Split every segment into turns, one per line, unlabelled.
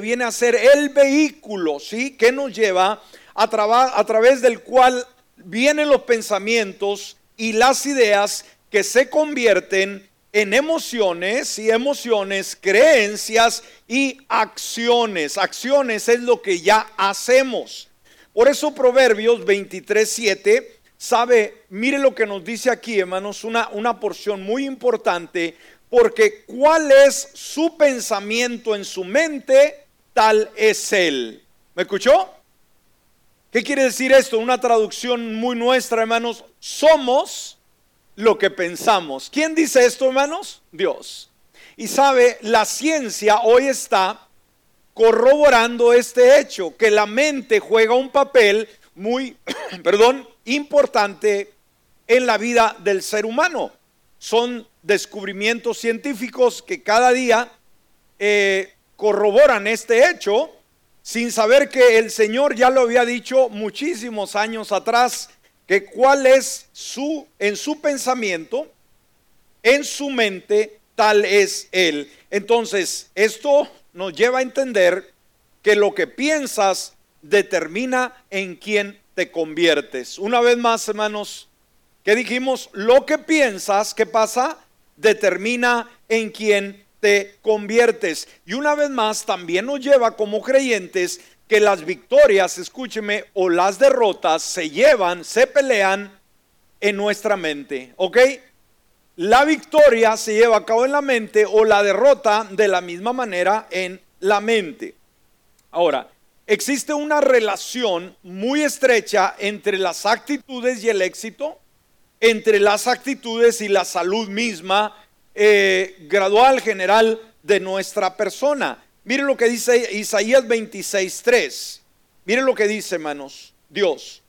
viene a ser el vehículo, ¿sí? Que nos lleva a, a través del cual vienen los pensamientos y las ideas que se convierten en emociones y emociones, creencias y acciones. Acciones es lo que ya hacemos. Por eso Proverbios 23, 7 sabe, mire lo que nos dice aquí, hermanos, una, una porción muy importante, porque cuál es su pensamiento en su mente, tal es él. ¿Me escuchó? ¿Qué quiere decir esto? Una traducción muy nuestra, hermanos. Somos lo que pensamos. ¿Quién dice esto, hermanos? Dios. Y sabe, la ciencia hoy está corroborando este hecho, que la mente juega un papel muy, perdón, importante en la vida del ser humano. Son descubrimientos científicos que cada día eh, corroboran este hecho, sin saber que el Señor ya lo había dicho muchísimos años atrás que cuál es su, en su pensamiento, en su mente, tal es él. Entonces, esto nos lleva a entender que lo que piensas determina en quién te conviertes. Una vez más, hermanos, que dijimos, lo que piensas, ¿qué pasa? Determina en quién te conviertes. Y una vez más, también nos lleva como creyentes que las victorias, escúcheme, o las derrotas se llevan, se pelean en nuestra mente, ¿ok? La victoria se lleva a cabo en la mente o la derrota de la misma manera en la mente. Ahora, existe una relación muy estrecha entre las actitudes y el éxito, entre las actitudes y la salud misma, eh, gradual, general de nuestra persona. Miren lo que dice Isaías 26:3. Miren lo que dice, hermanos, Dios.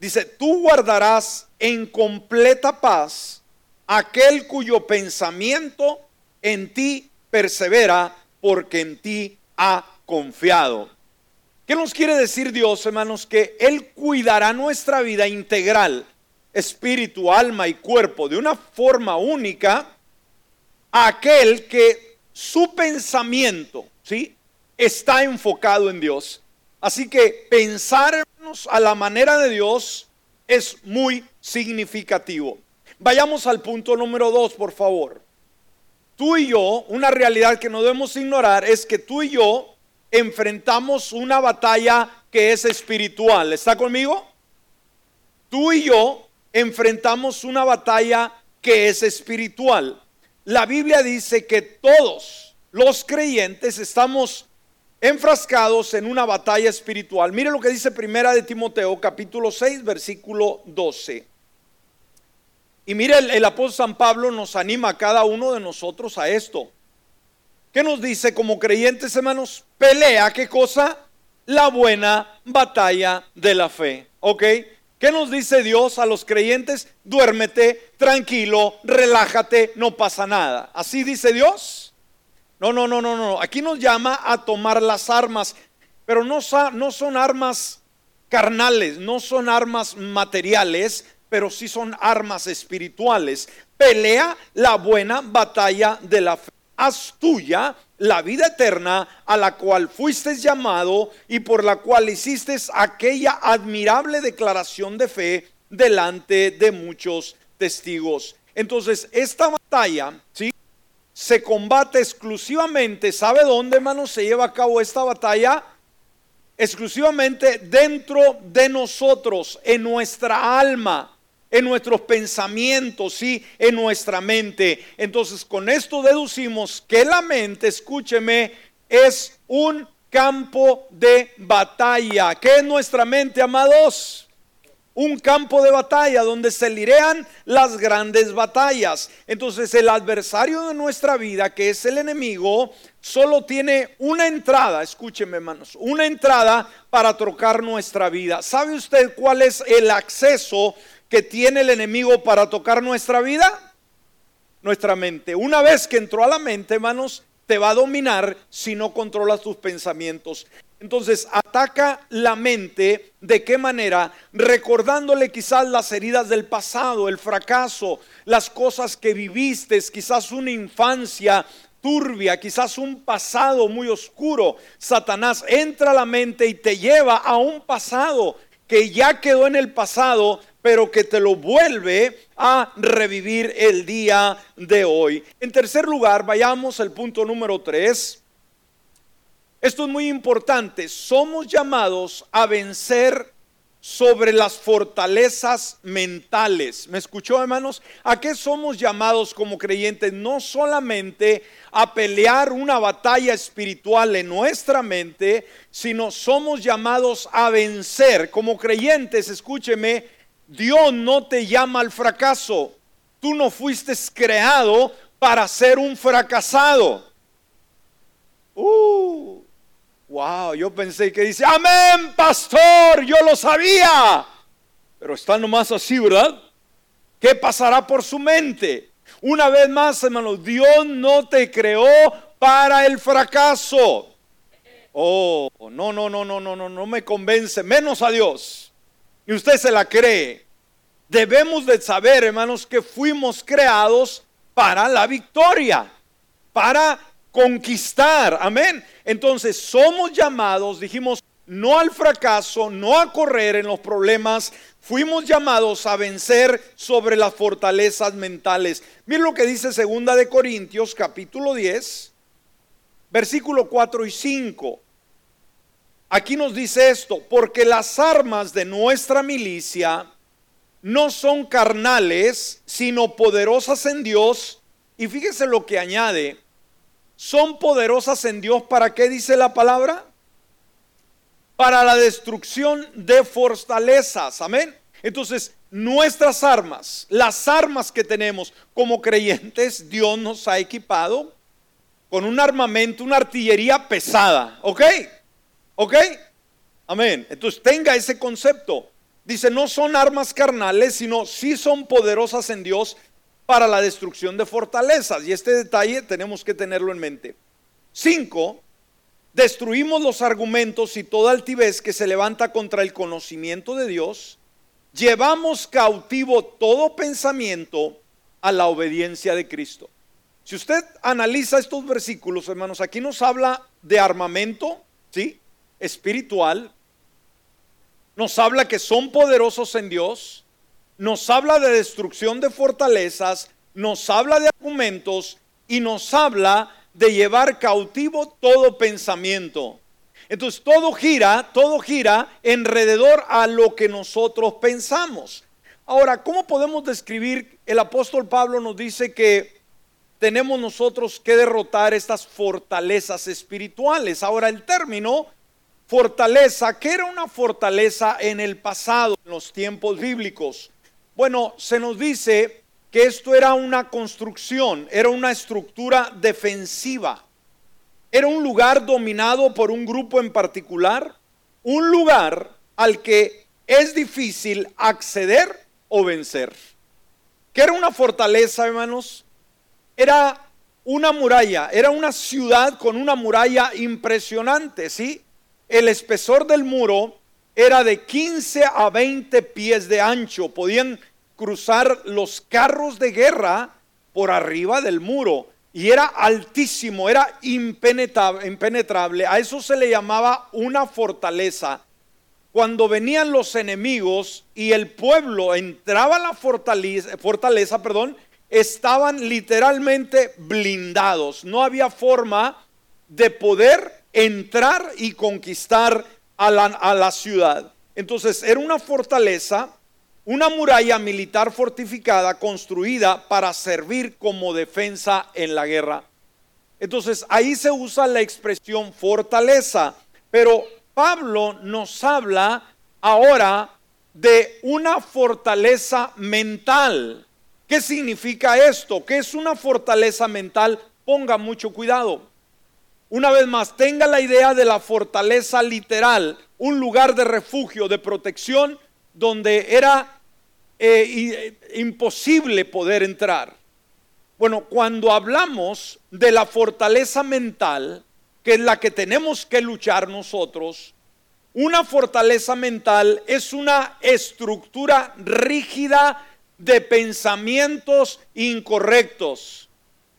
Dice, tú guardarás en completa paz aquel cuyo pensamiento en ti persevera porque en ti ha confiado. ¿Qué nos quiere decir Dios, hermanos? Que Él cuidará nuestra vida integral, espíritu, alma y cuerpo, de una forma única, aquel que su pensamiento, ¿sí? Está enfocado en Dios. Así que pensar a la manera de Dios es muy significativo. Vayamos al punto número dos, por favor. Tú y yo, una realidad que no debemos ignorar es que tú y yo enfrentamos una batalla que es espiritual. ¿Está conmigo? Tú y yo enfrentamos una batalla que es espiritual. La Biblia dice que todos los creyentes estamos enfrascados en una batalla espiritual. Mire lo que dice Primera de Timoteo, capítulo 6, versículo 12. Y mire, el, apóstol San Pablo nos anima a cada uno de nosotros a esto. ¿Qué nos dice como creyentes, hermanos? Pelea, ¿qué cosa? La buena batalla de la fe. ¿Ok? ¿Qué nos dice Dios a los creyentes? Duérmete, tranquilo, relájate, no pasa nada. ¿Así dice Dios? No, no, no, no, no. Aquí nos llama a tomar las armas, pero no, no son armas carnales, no son armas materiales, pero sí son armas espirituales. Pelea la buena batalla de la fe. Haz tuya la vida eterna a la cual fuiste llamado y por la cual hiciste aquella admirable declaración de fe delante de muchos testigos. Entonces, esta batalla, ¿sí? se combate exclusivamente, ¿sabe dónde, hermano, se lleva a cabo esta batalla? Exclusivamente dentro de nosotros, en nuestra alma, en nuestros pensamientos, y en nuestra mente. Entonces, con esto deducimos que la mente, escúcheme, es un campo de batalla. ¿Qué es nuestra mente, amados? un campo de batalla donde se lirean las grandes batallas. Entonces el adversario de nuestra vida, que es el enemigo, solo tiene una entrada, escúcheme hermanos, una entrada para trocar nuestra vida. ¿Sabe usted cuál es el acceso que tiene el enemigo para tocar nuestra vida? Nuestra mente. Una vez que entró a la mente, hermanos, te va a dominar si no controlas tus pensamientos. Entonces ataca la mente de qué manera? Recordándole quizás las heridas del pasado, el fracaso, las cosas que viviste, quizás una infancia turbia, quizás un pasado muy oscuro. Satanás entra a la mente y te lleva a un pasado que ya quedó en el pasado, pero que te lo vuelve a revivir el día de hoy. En tercer lugar, vayamos al punto número tres. Esto es muy importante. Somos llamados a vencer sobre las fortalezas mentales. ¿Me escuchó, hermanos? ¿A qué somos llamados como creyentes? No solamente a pelear una batalla espiritual en nuestra mente, sino somos llamados a vencer. Como creyentes, escúcheme, Dios no te llama al fracaso. Tú no fuiste creado para ser un fracasado. Uh, wow, yo pensé que dice, amén, pastor, yo lo sabía. Pero está nomás así, ¿verdad? ¿Qué pasará por su mente? Una vez más, hermanos, Dios no te creó para el fracaso. Oh, no, no, no, no, no, no, no me convence, menos a Dios. Y usted se la cree. Debemos de saber, hermanos, que fuimos creados para la victoria, para conquistar. Amén. Entonces, somos llamados, dijimos, no al fracaso, no a correr en los problemas, fuimos llamados a vencer sobre las fortalezas mentales. Miren lo que dice segunda de Corintios capítulo 10, versículo 4 y 5. Aquí nos dice esto, porque las armas de nuestra milicia no son carnales, sino poderosas en Dios. Y fíjese lo que añade, son poderosas en Dios para qué dice la palabra? para la destrucción de fortalezas. Amén. Entonces, nuestras armas, las armas que tenemos como creyentes, Dios nos ha equipado con un armamento, una artillería pesada. ¿Ok? ¿Ok? Amén. Entonces, tenga ese concepto. Dice, no son armas carnales, sino sí son poderosas en Dios para la destrucción de fortalezas. Y este detalle tenemos que tenerlo en mente. Cinco, destruimos los argumentos y toda altivez que se levanta contra el conocimiento de Dios, llevamos cautivo todo pensamiento a la obediencia de Cristo. Si usted analiza estos versículos, hermanos, aquí nos habla de armamento, ¿sí? Espiritual. Nos habla que son poderosos en Dios. Nos habla de destrucción de fortalezas. Nos habla de argumentos y nos habla de llevar cautivo todo pensamiento. Entonces todo gira, todo gira alrededor a lo que nosotros pensamos. Ahora, ¿cómo podemos describir? El apóstol Pablo nos dice que tenemos nosotros que derrotar estas fortalezas espirituales. Ahora, el término fortaleza, ¿qué era una fortaleza en el pasado, en los tiempos bíblicos? Bueno, se nos dice que esto era una construcción, era una estructura defensiva. Era un lugar dominado por un grupo en particular, un lugar al que es difícil acceder o vencer. ¿Qué era una fortaleza, hermanos? Era una muralla, era una ciudad con una muralla impresionante, ¿sí? El espesor del muro era de 15 a 20 pies de ancho, podían cruzar los carros de guerra por arriba del muro. Y era altísimo, era impenetrable, A eso se le llamaba una fortaleza. Cuando venían los enemigos y el pueblo entraba a la fortaleza, fortaleza perdón, estaban literalmente blindados. No había forma de poder entrar y conquistar a la, ciudad. Entonces era una fortaleza una muralla militar fortificada construida para servir como defensa en la guerra. Entonces ahí se usa la expresión fortaleza, pero Pablo nos habla ahora de una fortaleza mental. ¿Qué significa esto? ¿Qué es una fortaleza mental? Ponga mucho cuidado. Una vez más, tenga la idea de la fortaleza literal, un lugar de refugio, de protección, donde era eh, eh, imposible poder entrar. Bueno, cuando hablamos de la fortaleza mental, que es la que tenemos que luchar nosotros, una fortaleza mental es una estructura rígida de pensamientos incorrectos.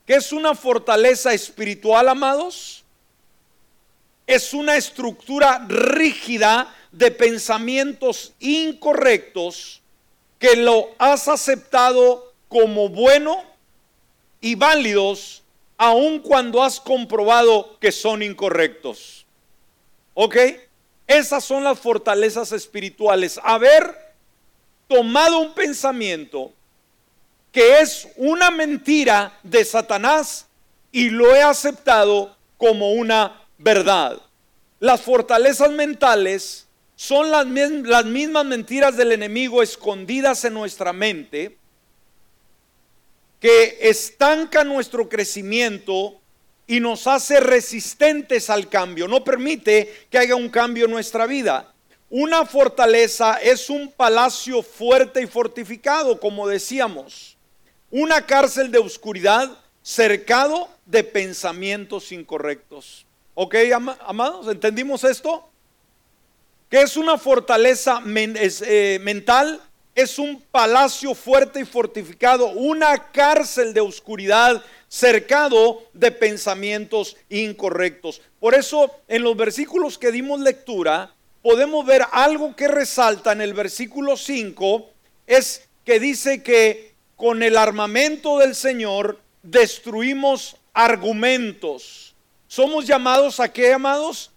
¿Qué es una fortaleza espiritual, amados? Es una estructura rígida de pensamientos incorrectos que lo has aceptado como bueno y válidos aun cuando has comprobado que son incorrectos. ¿Ok? Esas son las fortalezas espirituales. Haber tomado un pensamiento que es una mentira de Satanás y lo he aceptado como una verdad. Las fortalezas mentales son las, mismas mentiras del enemigo escondidas en nuestra mente que estanca nuestro crecimiento y nos hace resistentes al cambio, no permite que haya un cambio en nuestra vida. Una fortaleza es un palacio fuerte y fortificado, como decíamos. Una cárcel de oscuridad cercado de pensamientos incorrectos. ¿Ok, amados? ¿Entendimos esto? Que es una fortaleza eh, mental, es un palacio fuerte y fortificado, una cárcel de oscuridad cercado de pensamientos incorrectos. Por eso en los versículos que dimos lectura, podemos ver algo que resalta en el versículo 5, es que dice que con el armamento del Señor destruimos argumentos. Somos llamados a qué, amados?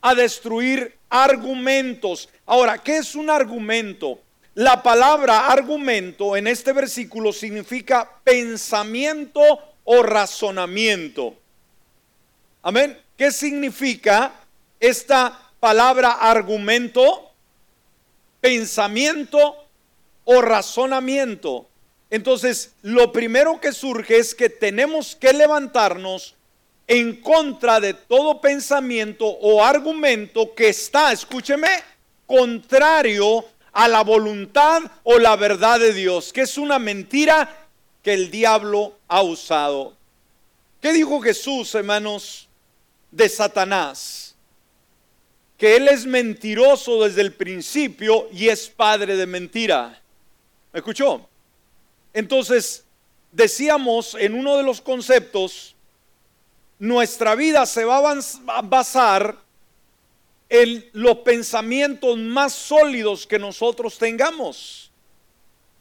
A destruir argumentos. Ahora, ¿qué es un argumento? La palabra argumento en este versículo significa pensamiento o razonamiento. Amén. ¿Qué significa esta palabra argumento? Pensamiento o razonamiento. Entonces, lo primero que surge es que tenemos que levantarnos en contra de todo pensamiento o argumento que está, escúcheme, contrario a la voluntad o la verdad de Dios, que es una mentira que el diablo ha usado. ¿Qué dijo Jesús, hermanos, de Satanás? Que él es mentiroso desde el principio y es padre de mentira. ¿Me escuchó? Entonces, decíamos en uno de los conceptos, nuestra vida se va a basar en los pensamientos más sólidos que nosotros tengamos.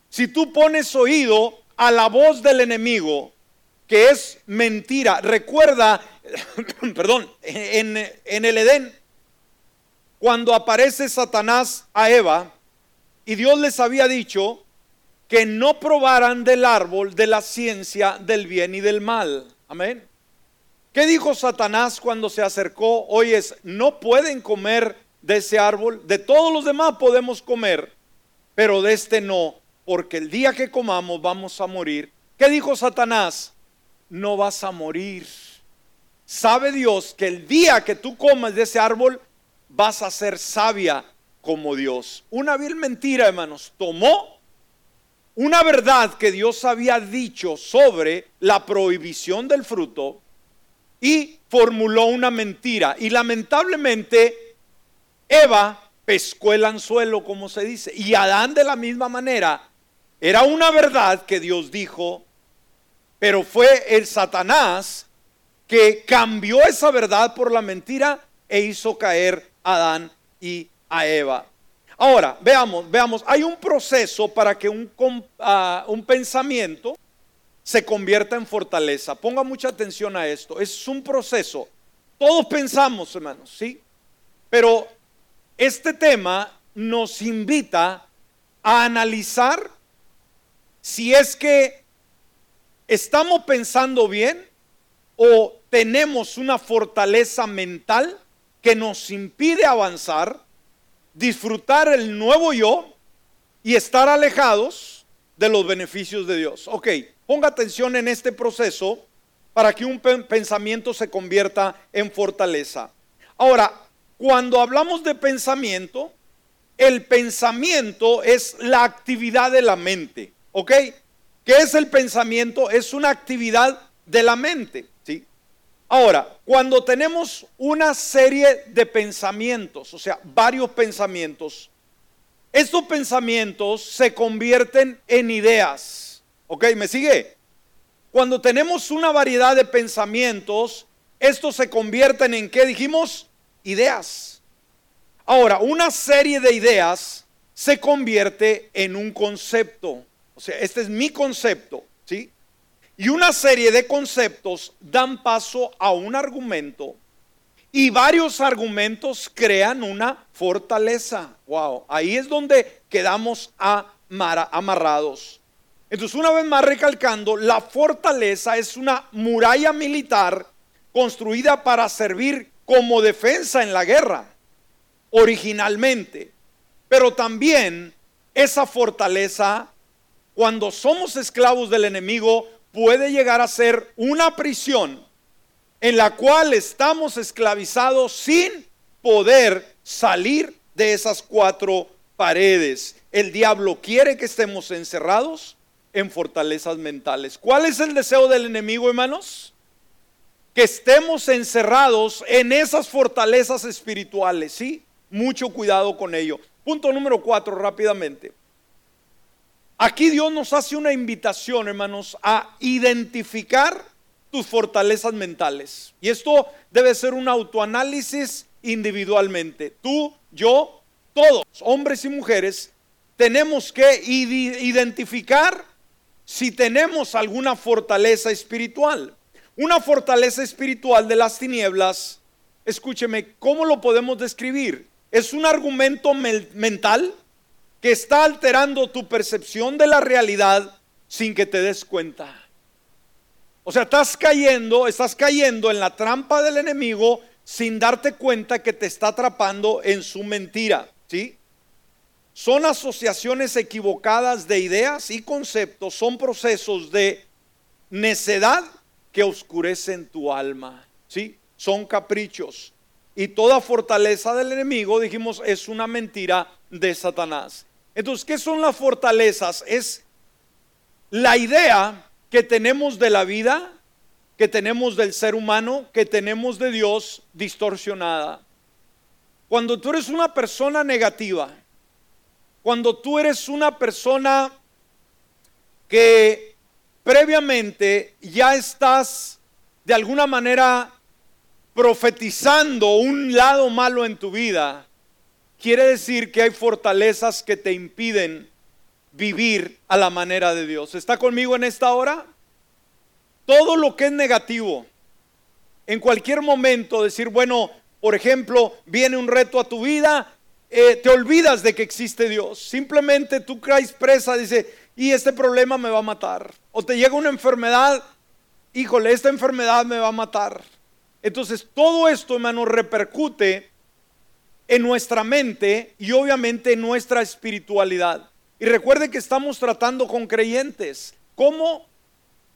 Si tú pones oído a la voz del enemigo, que es mentira, recuerda, perdón, en, en el Edén, cuando aparece Satanás a Eva, y Dios les había dicho que no probaran del árbol de la ciencia del bien y del mal. Amén. ¿Qué dijo Satanás cuando se acercó? Oyes, no pueden comer de ese árbol, de todos los demás podemos comer, pero de este no, porque el día que comamos vamos a morir. ¿Qué dijo Satanás? No vas a morir. Sabe Dios que el día que tú comas de ese árbol vas a ser sabia como Dios. Una vil mentira, hermanos. Tomó una verdad que Dios había dicho sobre la prohibición del fruto y formuló una mentira. Y lamentablemente Eva pescó el anzuelo, como se dice, y Adán de la misma manera. Era una verdad que Dios dijo, pero fue el Satanás que cambió esa verdad por la mentira e hizo caer a Adán y a Eva. Ahora, veamos, veamos, hay un proceso para que un, ah, un pensamiento se convierta en fortaleza. Ponga mucha atención a esto. Es un proceso. Todos pensamos, hermanos, ¿sí? Pero este tema nos invita a analizar si es que estamos pensando bien o tenemos una fortaleza mental que nos impide avanzar, disfrutar el nuevo yo y estar alejados de los beneficios de Dios. Ok, Ponga atención en este proceso para que un pensamiento se convierta en fortaleza. Ahora, cuando hablamos de pensamiento, el pensamiento es la actividad de la mente, ¿ok? ¿Qué es el pensamiento? Es una actividad de la mente, ¿sí? Ahora, cuando tenemos una serie de pensamientos, o sea, varios pensamientos, estos pensamientos se convierten en ideas. ¿Ok? ¿Me sigue? cuando tenemos una variedad de pensamientos, estos se convierten en, ¿qué dijimos? Ideas. Ahora, una serie de ideas se convierte en un concepto. O sea, este es mi concepto, ¿sí? Y una serie de conceptos dan paso a un argumento y varios argumentos crean una fortaleza. Wow, ahí es donde quedamos amarrados. Entonces, una vez más recalcando, la fortaleza es una muralla militar construida para servir como defensa en la guerra, originalmente. Pero también esa fortaleza, cuando somos esclavos del enemigo, puede llegar a ser una prisión en la cual estamos esclavizados sin poder salir de esas cuatro paredes. El diablo quiere que estemos encerrados en fortalezas mentales. ¿Cuál es el deseo del enemigo, hermanos? Que estemos encerrados en esas fortalezas espirituales, ¿sí? Mucho cuidado con ello. Punto número cuatro, rápidamente. Aquí Dios nos hace una invitación, hermanos, a identificar tus fortalezas mentales. Y esto debe ser un autoanálisis individualmente. Tú, yo, todos, hombres y mujeres, tenemos que identificar si tenemos alguna fortaleza espiritual. Una fortaleza espiritual de las tinieblas, escúcheme, ¿cómo lo podemos describir? Es un argumento mental que está alterando tu percepción de la realidad sin que te des cuenta. O sea, estás cayendo, estás cayendo en la trampa del enemigo sin darte cuenta que te está atrapando en su mentira, ¿sí? Son asociaciones equivocadas de ideas y conceptos, son procesos de necedad que oscurecen tu alma, ¿sí? Son caprichos. Y toda fortaleza del enemigo, dijimos, es una mentira de Satanás. Entonces, ¿qué son las fortalezas? Es la idea que tenemos de la vida, que tenemos del ser humano, que tenemos de Dios distorsionada. Cuando tú eres una persona negativa, cuando tú eres una persona que previamente ya estás de alguna manera profetizando un lado malo en tu vida, quiere decir que hay fortalezas que te impiden vivir a la manera de Dios. ¿Está conmigo en esta hora? Todo lo que es negativo, en cualquier momento decir, bueno, por ejemplo, viene un reto a tu vida eh, te olvidas de que existe Dios. Simplemente tú caes presa, dice, y este problema me va a matar. O te llega una enfermedad, híjole, esta enfermedad me va a matar. Entonces todo esto, hermano, repercute en nuestra mente y obviamente en nuestra espiritualidad. Y recuerde que estamos tratando con creyentes. ¿Cómo,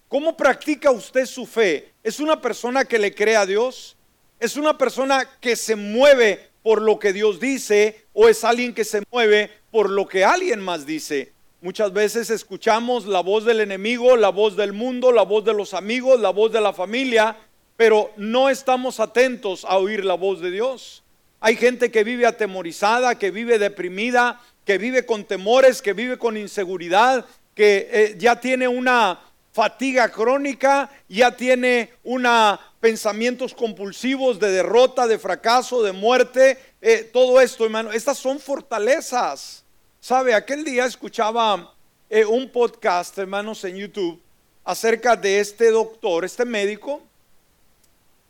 cómo practica usted su fe? ¿Es una persona que le cree a Dios? ¿Es una persona que se mueve por lo que Dios dice o es alguien que se mueve por lo que alguien más dice. Muchas veces escuchamos la voz del enemigo, la voz del mundo, la voz de los amigos, la voz de la familia, pero no estamos atentos a oír la voz de Dios. Hay gente que vive atemorizada, que vive deprimida, que vive con temores, que vive con inseguridad, que eh, ya tiene una fatiga crónica, ya tiene una pensamientos compulsivos de derrota, de fracaso, de muerte, eh, todo esto, hermano, estas son fortalezas. ¿Sabe? Aquel día escuchaba eh, un podcast, hermanos, en YouTube acerca de este doctor, este médico,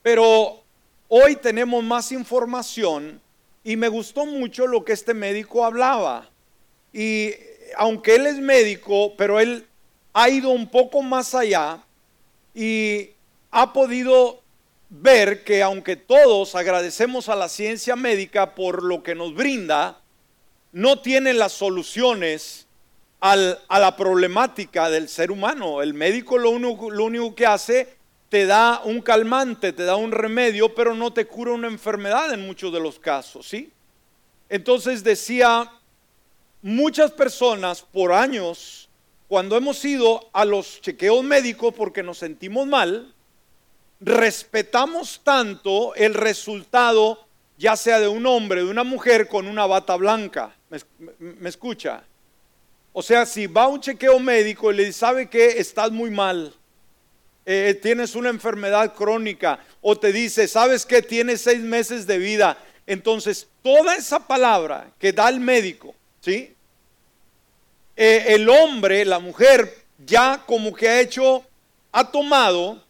pero hoy tenemos más información y me gustó mucho lo que este médico hablaba. Y aunque él es médico, pero él ha ido un poco más allá y ha podido ver que aunque todos agradecemos a la ciencia médica por lo que nos brinda, no tiene las soluciones a la problemática del ser humano. El médico lo único, lo único que hace te da un calmante, te da un remedio, pero no te cura una enfermedad en muchos de los casos, ¿sí? Entonces decía, muchas personas por años, cuando hemos ido a los chequeos médicos porque nos sentimos mal, respetamos tanto el resultado, ya sea de un hombre, de una mujer con una bata blanca. ¿Me, escucha? O sea, si va a un chequeo médico y le dice, ¿sabe que Estás muy mal. eh, tienes una enfermedad crónica o te dice, sabes que tienes seis meses de vida. Entonces, toda esa palabra que da el médico, ¿sí? Eh, el hombre, la mujer, ya como que ha hecho, ha tomado,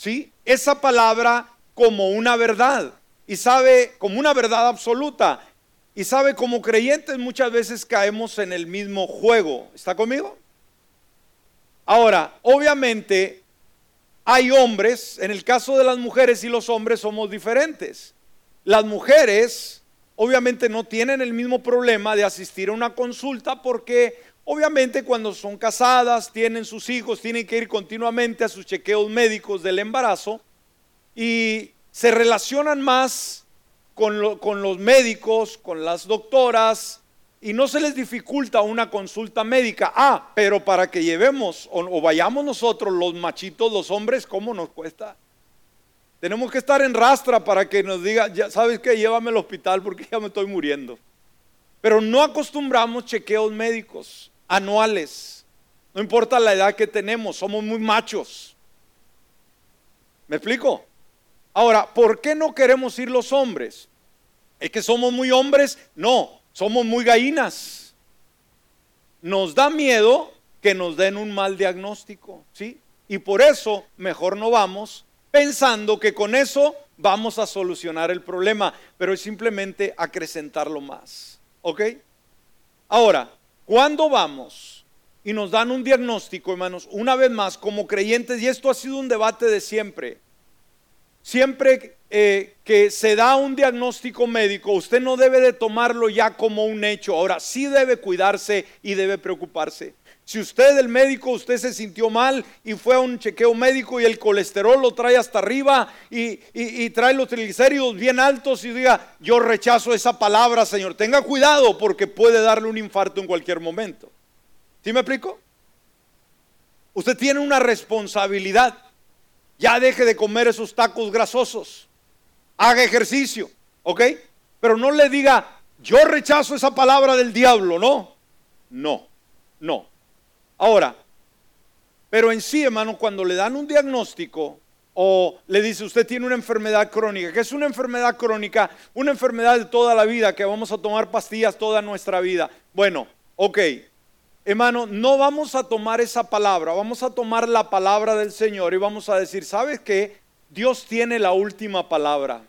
¿sí? Esa palabra como una verdad y sabe como una verdad absoluta. Y sabe, como creyentes muchas veces caemos en el mismo juego. ¿Está conmigo? Ahora, obviamente hay hombres, en el caso de las mujeres y los hombres somos diferentes. Las mujeres obviamente no tienen el mismo problema de asistir a una consulta porque obviamente cuando son casadas, tienen sus hijos, tienen que ir continuamente a sus chequeos médicos del embarazo y se relacionan más con, los médicos, con las doctoras, y no se les dificulta una consulta médica. Ah, pero para que llevemos o, vayamos nosotros los machitos, los hombres, ¿cómo nos cuesta? Tenemos que estar en rastra para que nos diga, ya sabes que llévame al hospital porque ya me estoy muriendo. Pero no acostumbramos chequeos médicos anuales. No importa la edad que tenemos, somos muy machos. ¿Me explico? Ahora, ¿por qué no queremos ir los hombres? ¿Es que somos muy hombres? No, somos muy gallinas. Nos da miedo que nos den un mal diagnóstico, ¿sí? Y por eso mejor no vamos pensando que con eso vamos a solucionar el problema, pero es simplemente acrecentarlo más, ¿ok? Ahora, cuando vamos y nos dan un diagnóstico, hermanos, una vez más, como creyentes, y esto ha sido un debate de siempre, siempre eh, que se da un diagnóstico médico, usted no debe de tomarlo ya como un hecho. Ahora, sí debe cuidarse y debe preocuparse. Si usted, el médico, usted se sintió mal y fue a un chequeo médico y el colesterol lo trae hasta arriba y, trae los triglicéridos bien altos y diga, yo rechazo esa palabra, Señor. Tenga cuidado porque puede darle un infarto en cualquier momento. ¿Sí me explico? Usted tiene una responsabilidad. Ya deje de comer esos tacos grasosos haga ejercicio, ¿ok? Pero no le diga, yo rechazo esa palabra del diablo, ¿no? No, no. Ahora, pero en sí, hermano, cuando le dan un diagnóstico o le dice usted tiene una enfermedad crónica, que es una enfermedad crónica, una enfermedad de toda la vida, que vamos a tomar pastillas toda nuestra vida. Bueno, ok, hermano, no vamos a tomar esa palabra, vamos a tomar la palabra del Señor y vamos a decir, ¿sabes qué? Dios tiene la última palabra.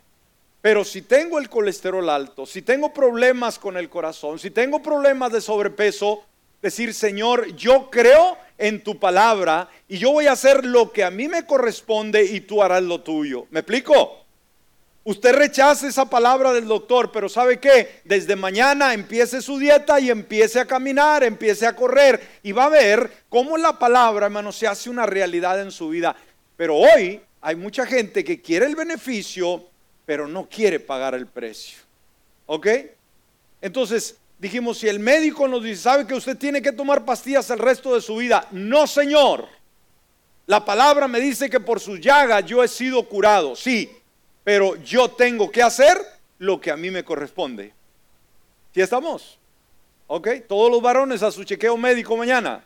Pero si tengo el colesterol alto, si tengo problemas con el corazón, si tengo problemas de sobrepeso, decir, Señor, yo creo en tu palabra y yo voy a hacer lo que a mí me corresponde y tú harás lo tuyo. ¿Me explico? Usted rechaza esa palabra del doctor, pero ¿sabe qué? Desde mañana empiece su dieta y empiece a caminar, empiece a correr y va a ver cómo la palabra, hermano, se hace una realidad en su vida. Pero hoy hay mucha gente que quiere el beneficio, pero no quiere pagar el precio. ¿Ok? Entonces dijimos, si el médico nos dice, sabe que usted tiene que tomar pastillas el resto de su vida, no señor. La palabra me dice que por su llaga yo he sido curado, sí, pero yo tengo que hacer lo que a mí me corresponde. ¿Sí estamos? ¿Ok? Todos los varones a su chequeo médico mañana.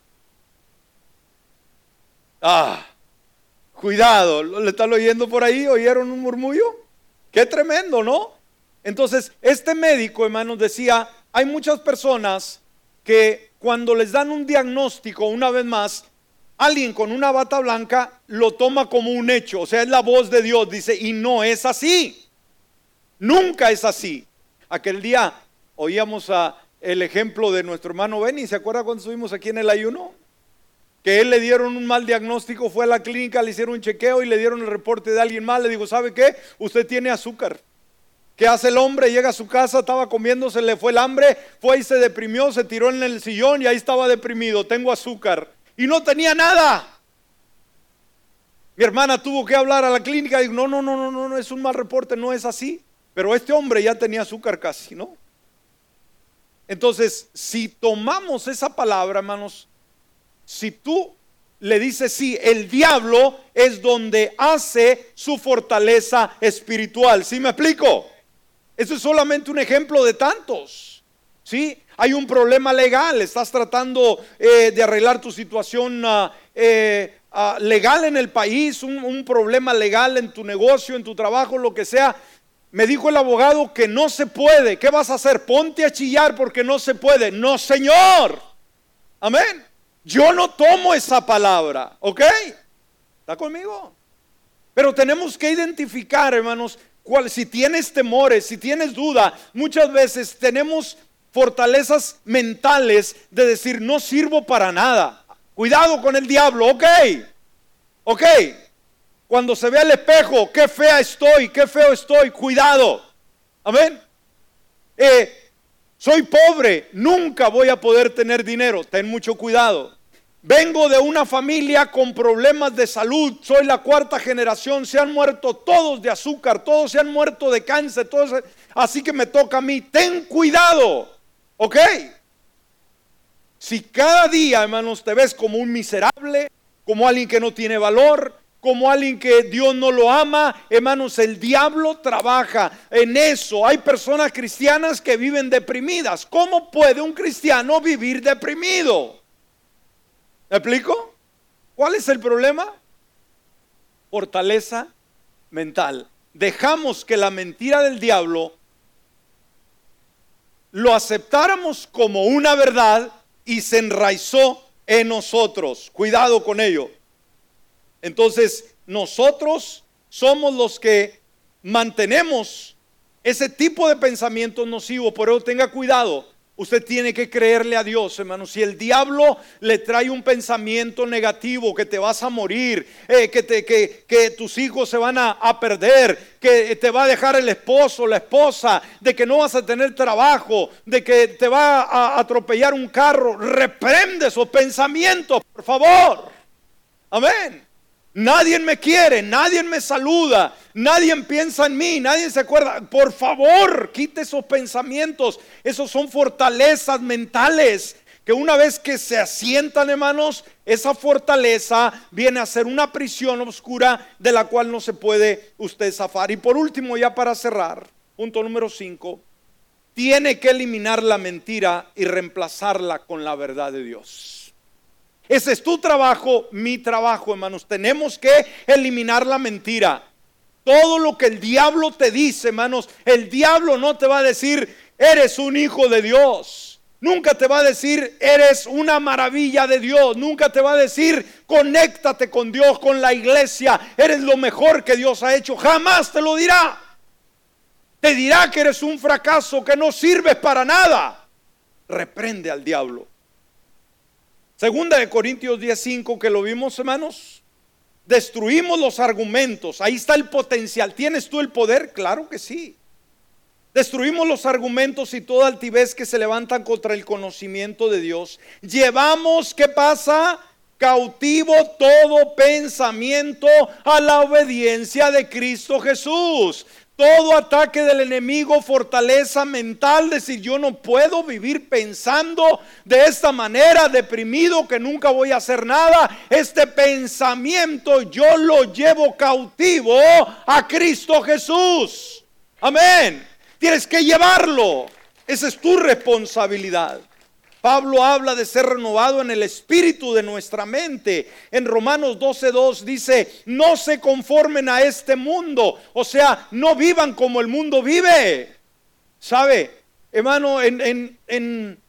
Ah, cuidado, ¿le están oyendo por ahí? ¿Oyeron un murmullo? Qué tremendo, ¿no? Entonces, este médico, hermanos, decía, hay muchas personas que cuando les dan un diagnóstico, una vez más, alguien con una bata blanca lo toma como un hecho, o sea, es la voz de Dios, dice, y no es así. Nunca es así. Aquel día oíamos a el ejemplo de nuestro hermano Benny, ¿se acuerda cuando estuvimos aquí en el ayuno? que él le dieron un mal diagnóstico, fue a la clínica, le hicieron un chequeo y le dieron el reporte de alguien mal. Le digo, ¿sabe qué? Usted tiene azúcar. ¿Qué hace el hombre? Llega a su casa, estaba comiendo, se le fue el hambre, fue y se deprimió, se tiró en el sillón y ahí estaba deprimido. Tengo azúcar. Y no tenía nada. Mi hermana tuvo que hablar a la clínica y dijo, no, no, no, no, no, no, es un mal reporte, no es así. Pero este hombre ya tenía azúcar casi, ¿no? Entonces, si tomamos esa palabra, hermanos, si tú le dices sí, el diablo es donde hace su fortaleza espiritual. ¿Sí me explico? Eso es solamente un ejemplo de tantos. ¿Sí? Hay un problema legal, estás tratando eh, de arreglar tu situación ah, eh, ah, legal en el país, un, un problema legal en tu negocio, en tu trabajo, lo que sea. Me dijo el abogado que no se puede. ¿Qué vas a hacer? Ponte a chillar porque no se puede. No, Señor. Amén. Yo no tomo esa palabra. ¿Ok? ¿Está conmigo? Pero tenemos que identificar, hermanos, cuál, si tienes temores, si tienes duda, muchas veces tenemos fortalezas mentales de decir, no sirvo para nada. Cuidado con el diablo, ok. Ok. Cuando se ve al espejo, qué fea estoy, qué feo estoy, cuidado. Amén. Eh, soy pobre, nunca voy a poder tener dinero, ten mucho cuidado. Vengo de una familia con problemas de salud, soy la cuarta generación, se han muerto todos de azúcar, todos se han muerto de cáncer, todos, así que me toca a mí, ten cuidado, ¿ok? Si cada día, hermanos, te ves como un miserable, como alguien que no tiene valor, como alguien que Dios no lo ama. Hermanos, el diablo trabaja en eso. Hay personas cristianas que viven deprimidas. ¿Cómo puede un cristiano vivir deprimido? ¿Me explico? ¿Cuál es el problema? Fortaleza mental. Dejamos que la mentira del diablo lo aceptáramos como una verdad y se enraizó en nosotros. Cuidado con ello. Entonces, nosotros somos los que mantenemos ese tipo de pensamiento nocivo, pero tenga cuidado. Usted tiene que creerle a Dios, hermano. Si el diablo le trae un pensamiento negativo, que te vas a morir, eh, que, tus hijos se van a, a, perder, que te va a dejar el esposo, la esposa, de que no vas a tener trabajo, de que te va a atropellar un carro, reprende esos pensamientos, por favor. Amén. Nadie me quiere, nadie me saluda, nadie piensa en mí, nadie se acuerda. Por favor, quite esos pensamientos. Esos son fortalezas mentales que una vez que se asientan, hermanos, esa fortaleza viene a ser una prisión oscura de la cual no se puede usted zafar. Y por último, ya para cerrar, punto número 5, tiene que eliminar la mentira y reemplazarla con la verdad de Dios. Ese es tu trabajo, mi trabajo, hermanos. Tenemos que eliminar la mentira. Todo lo que el diablo te dice, hermanos, el diablo no te va a decir, eres un hijo de Dios. Nunca te va a decir, eres una maravilla de Dios. Nunca te va a decir, conéctate con Dios, con la iglesia. Eres lo mejor que Dios ha hecho. Jamás te lo dirá. Te dirá que eres un fracaso, que no sirves para nada. Reprende al diablo. Segunda de Corintios 10:5 que lo vimos, hermanos. Destruimos los argumentos. Ahí está el potencial. ¿Tienes tú el poder? Claro que sí. Destruimos los argumentos y toda altivez que se levantan contra el conocimiento de Dios. Llevamos, ¿qué pasa? Cautivo todo pensamiento a la obediencia de Cristo Jesús. Todo ataque del enemigo, fortaleza mental, decir yo no puedo vivir pensando de esta manera, deprimido, que nunca voy a hacer nada. Este pensamiento yo lo llevo cautivo a Cristo Jesús. Amén. Tienes que llevarlo. Esa es tu responsabilidad. Pablo habla de ser renovado en el espíritu de nuestra mente. En Romanos 12.2 dice, no se conformen a este mundo. O sea, no vivan como el mundo vive. ¿Sabe? Hermano, en, en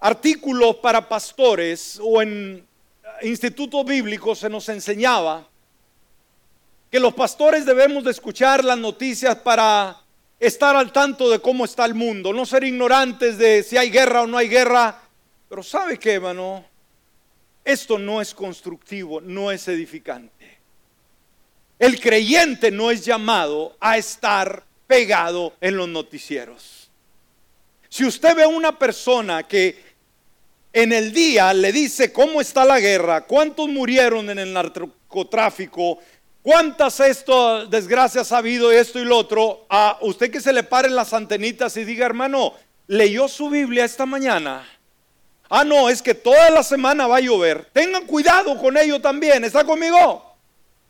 artículos para pastores o en institutos bíblicos se nos enseñaba que los pastores debemos de escuchar las noticias para estar al tanto de cómo está el mundo, no ser ignorantes de si hay guerra o no hay guerra. Pero ¿sabe qué, hermano? Esto no es constructivo, no es edificante. El creyente no es llamado a estar pegado en los noticieros. Si usted ve a una persona que en el día le dice cómo está la guerra, cuántos murieron en el narcotráfico, ¿Cuántas esto, desgracias ha habido esto y lo otro? A usted que se le paren las antenitas y diga, hermano, leyó su Biblia esta mañana. Ah, no, es que toda la semana va a llover. Tengan cuidado con ello también. ¿Está conmigo?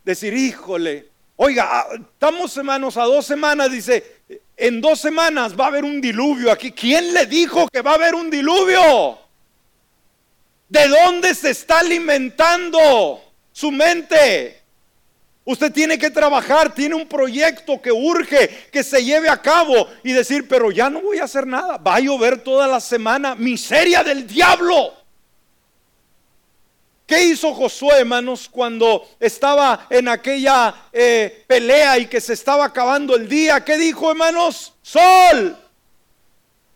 Decir, híjole, oiga, ah, estamos hermanos a dos semanas, dice, en dos semanas va a haber un diluvio aquí. ¿Quién le dijo que va a haber un diluvio? ¿De dónde se está alimentando? su mente. Usted tiene que trabajar, tiene un proyecto que urge que se lleve a cabo y decir, pero ya no voy a hacer nada, va a llover toda la semana, miseria del diablo. ¿Qué hizo Josué, hermanos, cuando estaba en aquella eh, pelea y que se estaba acabando el día? ¿Qué dijo, hermanos? Sol,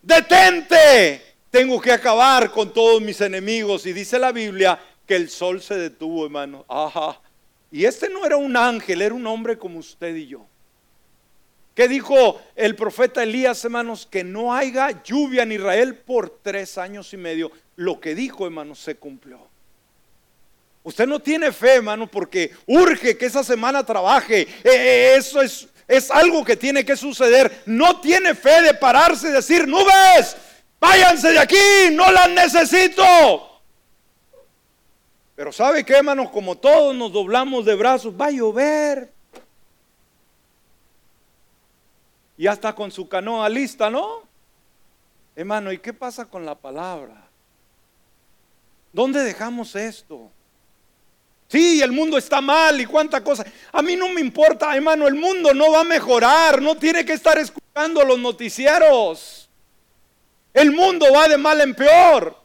detente. Tengo que acabar con todos mis enemigos. Y dice la Biblia que el sol se detuvo, hermano. Ajá. Y este no era un ángel, era un hombre como usted y yo. ¿Qué dijo el profeta Elías, hermanos? Que no haya lluvia en Israel por tres años y medio. Lo que dijo, hermanos, se cumplió. Usted no tiene fe, hermano, porque urge que esa semana trabaje. Eh, eh, eso es, es algo que tiene que suceder. No tiene fe de pararse y decir, nubes, váyanse de aquí, no las necesito. Pero ¿sabe qué, hermanos? Como todos nos doblamos de brazos, va a llover. Ya está con su canoa lista, ¿no? Hermano, ¿y qué pasa con la palabra? ¿Dónde dejamos esto? Sí, el mundo está mal y cuánta cosa. A mí no me importa, hermano, el mundo no va a mejorar, no tiene que estar escuchando los noticieros. El mundo va de mal en peor.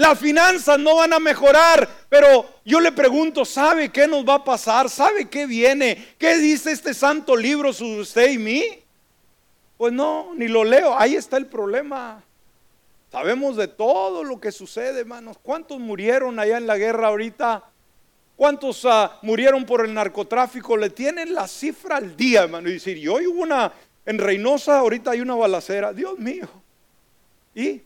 Las finanzas no van a mejorar, pero yo le pregunto, ¿sabe qué nos va a pasar? ¿Sabe qué viene? ¿Qué dice este santo libro sobre usted y mí? Pues no, ni lo leo. Ahí está el problema. Sabemos de todo lo que sucede, hermanos. ¿Cuántos murieron allá en la guerra ahorita? ¿Cuántos ah, murieron por el narcotráfico? Le tienen la cifra al día, hermano. Y decir, y hoy hubo una, en Reynosa, ahorita hay una balacera. Dios mío. ¿Y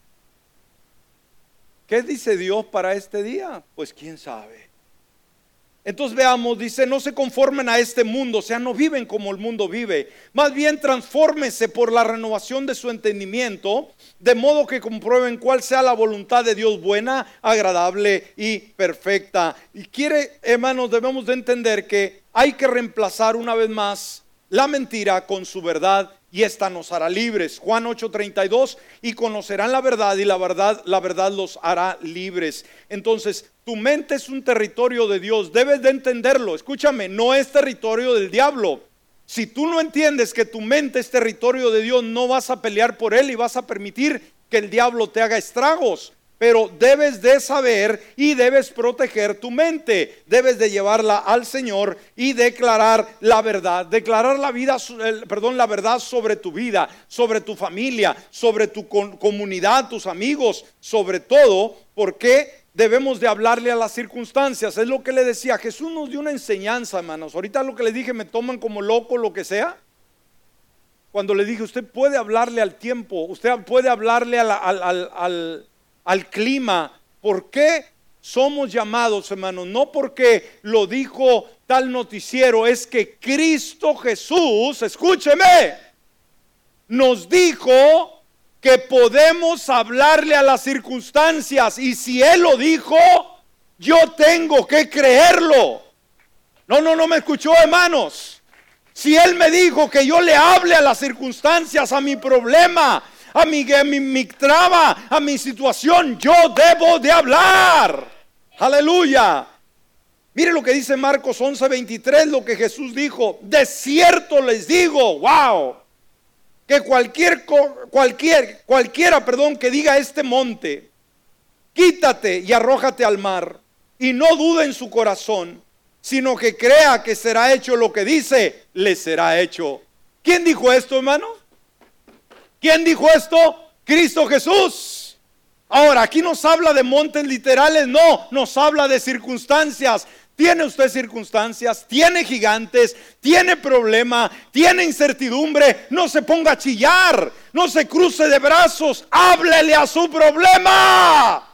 qué dice Dios para este día? Pues quién sabe. Entonces veamos, dice, no se conformen a este mundo, o sea, no viven como el mundo vive. Más bien transfórmese por la renovación de su entendimiento, de modo que comprueben cuál sea la voluntad de Dios buena, agradable y perfecta. Y quiere, hermanos, debemos de entender que hay que reemplazar una vez más la mentira con su verdad y esta nos hará libres. Juan 8:32 y conocerán la verdad y la verdad la verdad los hará libres. Entonces, tu mente es un territorio de Dios, debes de entenderlo. Escúchame, no es territorio del diablo. Si tú no entiendes que tu mente es territorio de Dios, no vas a pelear por él y vas a permitir que el diablo te haga estragos pero debes de saber y debes proteger tu mente. Debes de llevarla al Señor y declarar la verdad, declarar la vida, perdón, la verdad sobre tu vida, sobre tu familia, sobre tu comunidad, tus amigos, sobre todo, porque debemos de hablarle a las circunstancias. Es lo que le decía, Jesús nos dio una enseñanza, hermanos. Ahorita lo que le dije, me toman como loco, lo que sea. Cuando le dije, usted puede hablarle al tiempo, usted puede hablarle al, al al clima. ¿Por qué somos llamados, hermanos? No porque lo dijo tal noticiero, es que Cristo Jesús, escúcheme, nos dijo que podemos hablarle a las circunstancias y si Él lo dijo, yo tengo que creerlo. No, no, no me escuchó, hermanos. Si Él me dijo que yo le hable a las circunstancias, a mi problema, a mi, a mi, traba, a mi situación, yo debo de hablar. Aleluya. Mire lo que dice Marcos 11:23, lo que Jesús dijo. De cierto les digo, wow, que cualquier, cualquier, cualquiera, perdón, que diga este monte, quítate y arrójate al mar, y no dude en su corazón, sino que crea que será hecho lo que dice, le será hecho. ¿Quién dijo esto, hermano? ¿Quién dijo esto? Cristo Jesús. Ahora, aquí nos habla de montes literales, no, nos habla de circunstancias. Tiene usted circunstancias, tiene gigantes, tiene problema, tiene incertidumbre. No se ponga a chillar, no se cruce de brazos, háblele a su problema.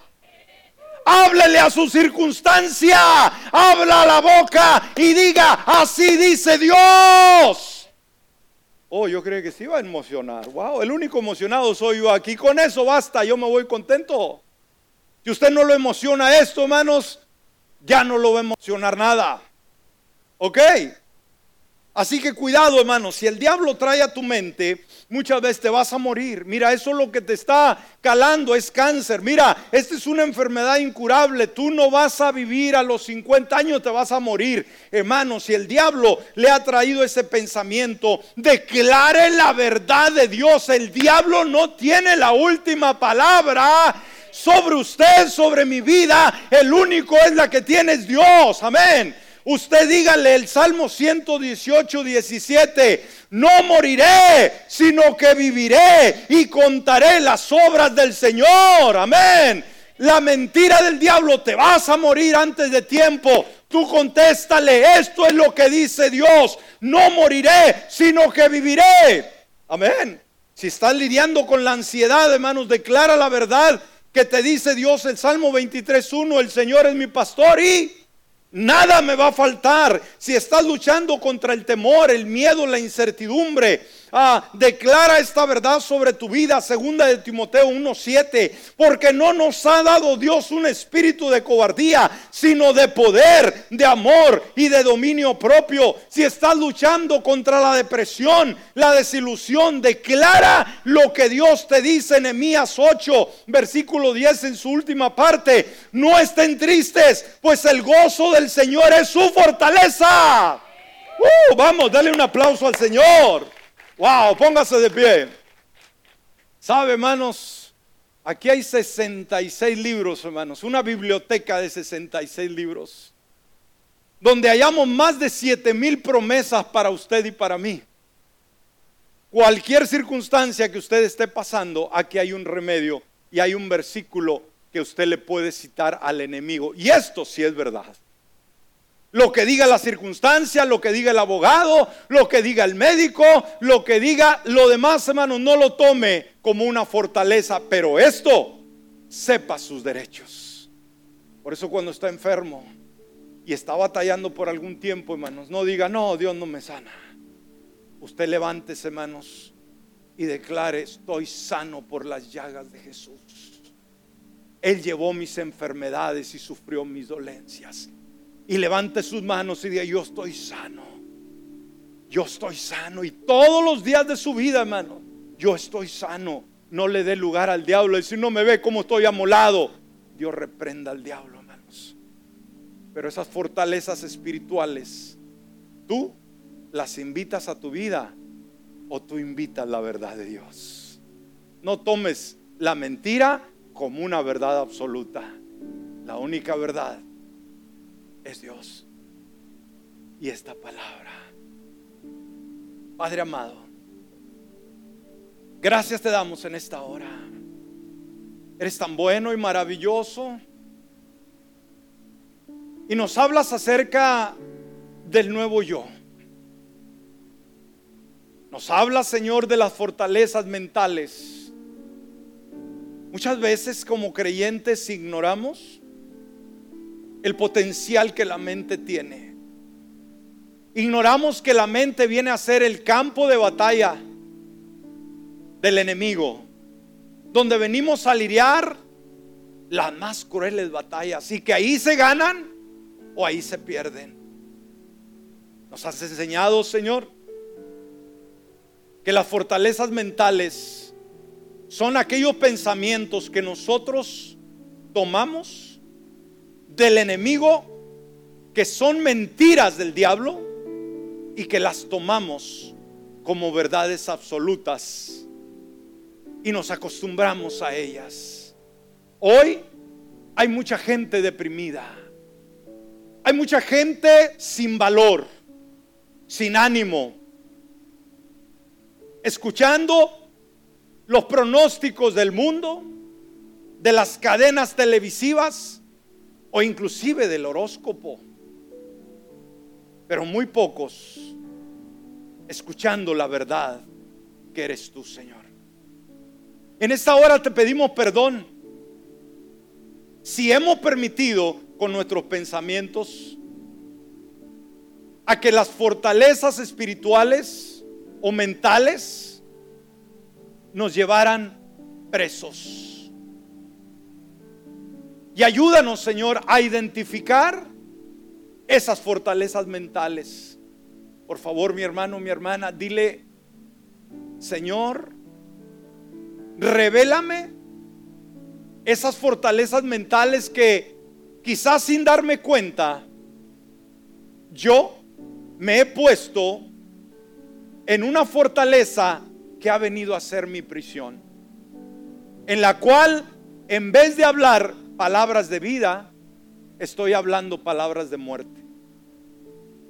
Háblele a su circunstancia, habla a la boca y diga, así dice Dios. Oh, yo creo que se iba a emocionar. Wow, el único emocionado soy yo aquí. Con eso basta, yo me voy contento. Si usted no lo emociona esto, hermanos, ya no lo va a emocionar nada. ¿Ok? Así que cuidado, hermano, si el diablo trae a tu mente, muchas veces te vas a morir. Mira, eso es lo que te está calando, es cáncer. Mira, esta es una enfermedad incurable. Tú no vas a vivir a los 50 años, te vas a morir. Hermano, si el diablo le ha traído ese pensamiento, declare la verdad de Dios. El diablo no tiene la última palabra sobre usted, sobre mi vida. El único es la que tiene es Dios. Amén. Usted dígale el Salmo 118, 17, no moriré, sino que viviré y contaré las obras del Señor. Amén. La mentira del diablo, te vas a morir antes de tiempo. Tú contéstale, esto es lo que dice Dios, no moriré, sino que viviré. Amén. Si estás lidiando con la ansiedad, hermanos, declara la verdad que te dice Dios, el Salmo 23.1, el Señor es mi pastor y Nada me va a faltar. Si estás luchando contra el temor, el miedo, la incertidumbre, Ah, declara esta verdad sobre tu vida, segunda de Timoteo 1:7, porque no nos ha dado Dios un espíritu de cobardía, sino de poder, de amor y de dominio propio. Si estás luchando contra la depresión, la desilusión, declara lo que Dios te dice en Nehemías 8, versículo 10 en su última parte. No estén tristes, pues el gozo del Señor es su fortaleza. Uh, vamos, dale un aplauso al Señor. Wow, póngase de pie. ¿Sabe, hermanos? Aquí hay 66 libros, hermanos, una biblioteca de 66 libros, donde hallamos más de 7 mil promesas para usted y para mí. Cualquier circunstancia que usted esté pasando, aquí hay un remedio y hay un versículo que usted le puede citar al enemigo. Y esto sí es verdad. Lo que diga la circunstancia, lo que diga el abogado, lo que diga el médico, lo que diga lo demás, hermano, no lo tome como una fortaleza, pero esto, sepa sus derechos. Por eso cuando está enfermo y está batallando por algún tiempo, hermanos, no diga, no, Dios no me sana. Usted levántese, hermanos, y declare, estoy sano por las llagas de Jesús. Él llevó mis enfermedades y sufrió mis dolencias y levante sus manos y diga, yo estoy sano. Yo estoy sano. Y todos los días de su vida, hermano, yo estoy sano. No le dé lugar al diablo. Y si no me ve como estoy amolado, Dios reprenda al diablo, hermanos. Pero esas fortalezas espirituales, tú las invitas a tu vida o tú invitas la verdad de Dios. No tomes la mentira como una verdad absoluta. La única verdad es Dios y esta palabra. Padre amado, gracias te damos en esta hora. Eres tan bueno y maravilloso. Y nos hablas acerca del nuevo yo. Nos hablas, Señor, de las fortalezas mentales. Muchas veces como creyentes ignoramos el potencial que la mente tiene. Ignoramos que la mente viene a ser el campo de batalla del enemigo, donde venimos a lidiar las más crueles batallas y que ahí se ganan o ahí se pierden. Nos has enseñado, Señor, que las fortalezas mentales son aquellos pensamientos que nosotros tomamos del enemigo que son mentiras del diablo y que las tomamos como verdades absolutas y nos acostumbramos a ellas. Hoy hay mucha gente deprimida. Hay mucha gente sin valor, sin ánimo, escuchando los pronósticos del mundo, de las cadenas televisivas o inclusive del horóscopo, pero muy pocos escuchando la verdad que eres tú, Señor. En esta hora te pedimos perdón si hemos permitido con nuestros pensamientos a que las fortalezas espirituales o mentales nos llevaran presos. Y ayúdanos, Señor, a identificar esas fortalezas mentales. Por favor, mi hermano, mi hermana, dile, Señor, revélame esas fortalezas mentales que quizás sin darme cuenta, yo me he puesto en una fortaleza que ha venido a ser mi prisión, en la cual en vez de hablar palabras de vida, estoy hablando palabras de muerte,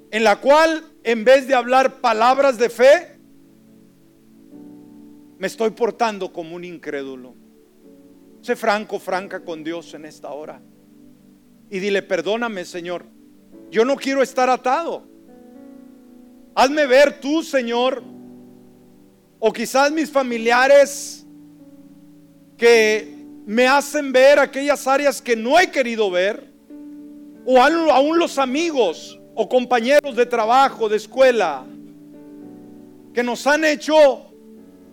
en la cual en vez de hablar palabras de fe, me estoy portando como un incrédulo. Sé franco, franca con Dios en esta hora. Y dile, perdóname, Señor. Yo no quiero estar atado. Hazme ver tú, Señor, o quizás mis familiares que me hacen ver aquellas áreas que no he querido ver, o aún los amigos o compañeros de trabajo, de escuela, que nos han hecho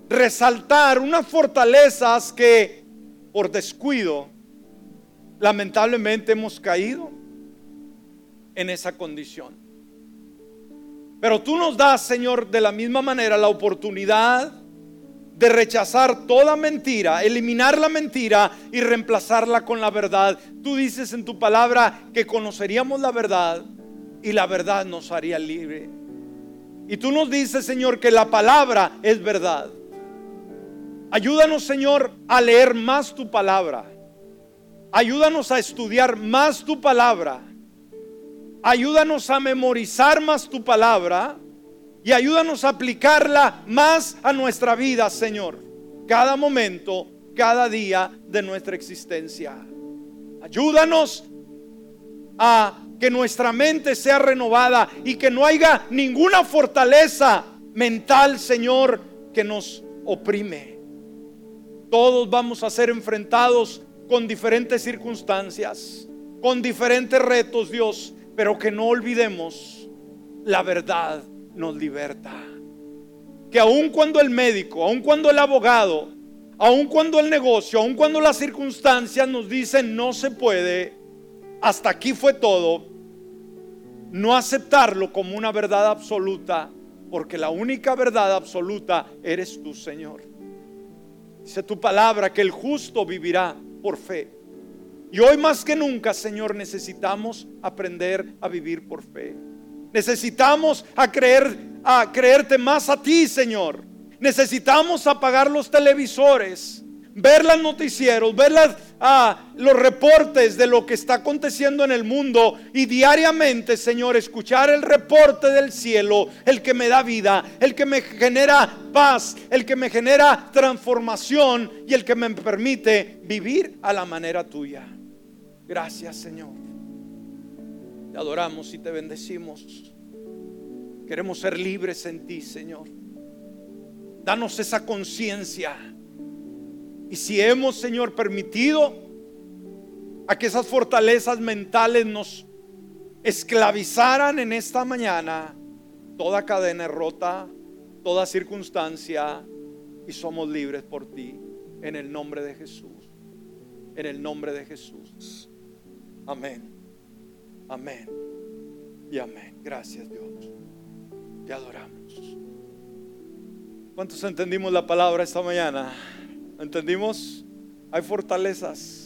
resaltar unas fortalezas que por descuido lamentablemente hemos caído en esa condición. Pero tú nos das, Señor, de la misma manera la oportunidad de rechazar toda mentira, eliminar la mentira y reemplazarla con la verdad. Tú dices en tu palabra que conoceríamos la verdad y la verdad nos haría libre. Y tú nos dices, Señor, que la palabra es verdad. Ayúdanos, Señor, a leer más tu palabra. Ayúdanos a estudiar más tu palabra. Ayúdanos a memorizar más tu palabra. Y ayúdanos a aplicarla más a nuestra vida, Señor. Cada momento, cada día de nuestra existencia. Ayúdanos a que nuestra mente sea renovada y que no haya ninguna fortaleza mental, Señor, que nos oprime. Todos vamos a ser enfrentados con diferentes circunstancias, con diferentes retos, Dios, pero que no olvidemos, la verdad nos liberta. Que aun cuando el médico, aun cuando el abogado, aun cuando el negocio, aun cuando las circunstancias nos dicen no se puede, hasta aquí fue todo, no aceptarlo como una verdad absoluta, porque la única verdad absoluta eres tú, Señor. Dice tu palabra que el justo vivirá por fe. Y hoy más que nunca, Señor, necesitamos aprender a vivir por fe. Necesitamos a creer a creerte más a ti, Señor. Necesitamos apagar los televisores, ver los noticieros, ver ah, los reportes de lo que está aconteciendo en el mundo y diariamente, Señor, escuchar el reporte del cielo, el que me da vida, el que me genera paz, el que me genera transformación y el que me permite vivir a la manera tuya. Gracias, Señor. Adoramos y te bendecimos. Queremos ser libres en ti, Señor. Danos esa conciencia y si hemos, Señor, permitido a que esas fortalezas mentales nos esclavizaran en esta mañana, toda cadena rota, toda circunstancia, y somos libres por ti, en el nombre de Jesús. En el nombre de Jesús. Amén. Amén. Y amén. Gracias Dios. Te adoramos. ¿Cuántos entendimos la palabra esta mañana? ¿Entendimos? Hay fortalezas